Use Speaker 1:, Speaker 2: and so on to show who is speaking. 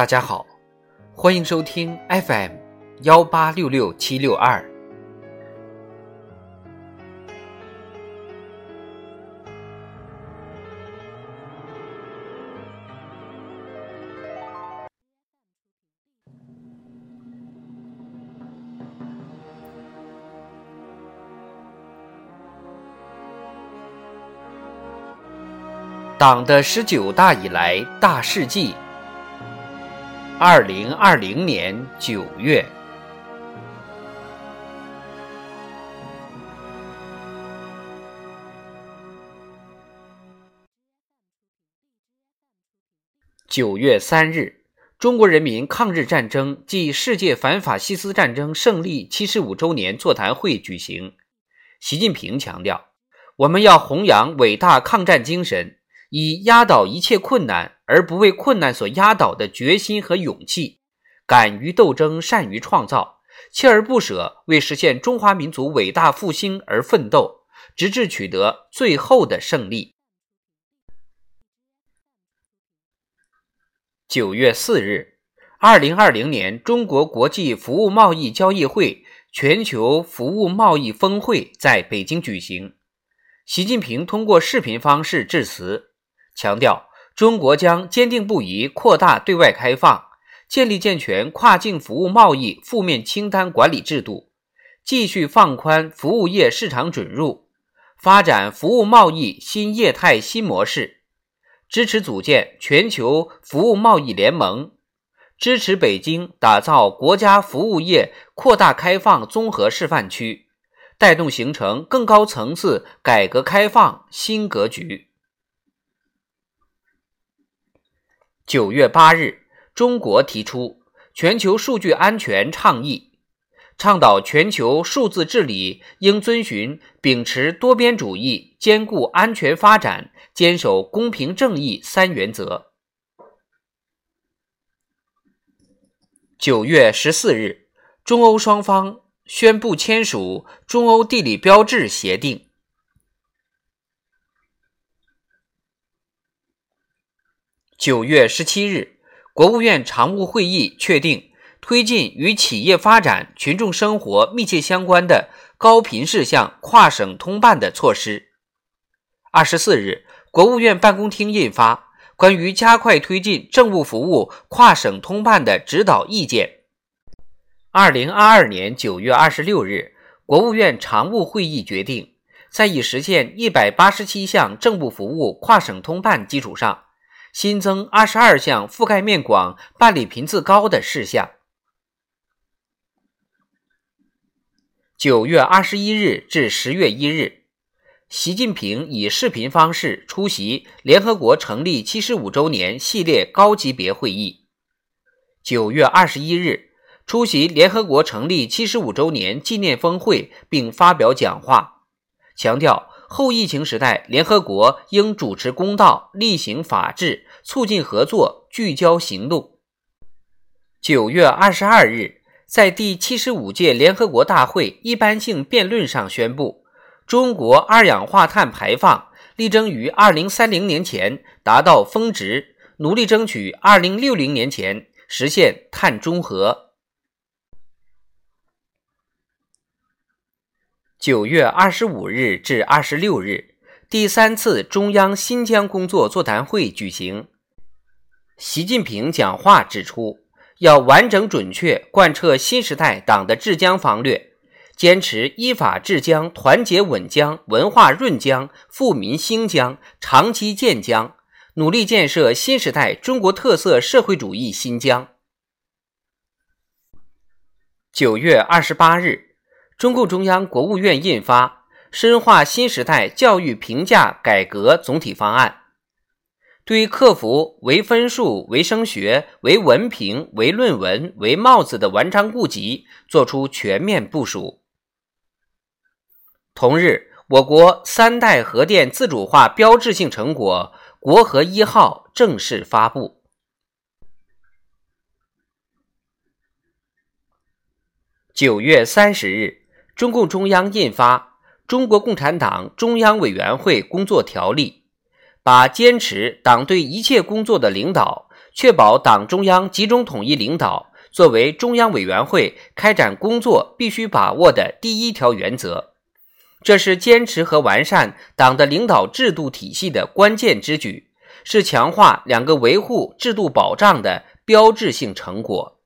Speaker 1: 大家好，欢迎收听 FM 幺八六六七六二。党的十九大以来大事记。二零二零年九月，九月三日，中国人民抗日战争暨世界反法西斯战争胜利七十五周年座谈会举行。习近平强调，我们要弘扬伟大抗战精神。以压倒一切困难而不为困难所压倒的决心和勇气，敢于斗争，善于创造，锲而不舍为实现中华民族伟大复兴而奋斗，直至取得最后的胜利。九月四日，二零二零年中国国际服务贸易交易会全球服务贸易峰会在北京举行，习近平通过视频方式致辞。强调，中国将坚定不移扩大对外开放，建立健全跨境服务贸易负面清单管理制度，继续放宽服务业市场准入，发展服务贸易新业态新模式，支持组建全球服务贸易联盟，支持北京打造国家服务业扩大开放综合示范区，带动形成更高层次改革开放新格局。九月八日，中国提出全球数据安全倡议，倡导全球数字治理应遵循秉持多边主义、兼顾安全发展、坚守公平正义三原则。九月十四日，中欧双方宣布签署《中欧地理标志协定》。九月十七日，国务院常务会议确定推进与企业发展、群众生活密切相关的高频事项跨省通办的措施。二十四日，国务院办公厅印发《关于加快推进政务服务跨省通办的指导意见》。二零二二年九月二十六日，国务院常务会议决定，在已实现一百八十七项政务服务跨省通办基础上。新增二十二项覆盖面广、办理频次高的事项。九月二十一日至十月一日，习近平以视频方式出席联合国成立七十五周年系列高级别会议。九月二十一日，出席联合国成立七十五周年纪念峰会并发表讲话，强调。后疫情时代，联合国应主持公道，厉行法治，促进合作，聚焦行动。九月二十二日，在第七十五届联合国大会一般性辩论上宣布，中国二氧化碳排放力争于二零三零年前达到峰值，努力争取二零六零年前实现碳中和。九月二十五日至二十六日，第三次中央新疆工作座谈会举行。习近平讲话指出，要完整准确贯彻新时代党的治疆方略，坚持依法治疆、团结稳疆、文化润疆、富民兴疆、长期建疆，努力建设新时代中国特色社会主义新疆。九月二十八日。中共中央、国务院印发《深化新时代教育评价改革总体方案》，对克服唯分数、唯升学、唯文凭、唯论文、唯帽子的顽瘴痼疾作出全面部署。同日，我国三代核电自主化标志性成果“国核一号”正式发布。九月三十日。中共中央印发《中国共产党中央委员会工作条例》，把坚持党对一切工作的领导、确保党中央集中统一领导作为中央委员会开展工作必须把握的第一条原则。这是坚持和完善党的领导制度体系的关键之举，是强化两个维护制度保障的标志性成果。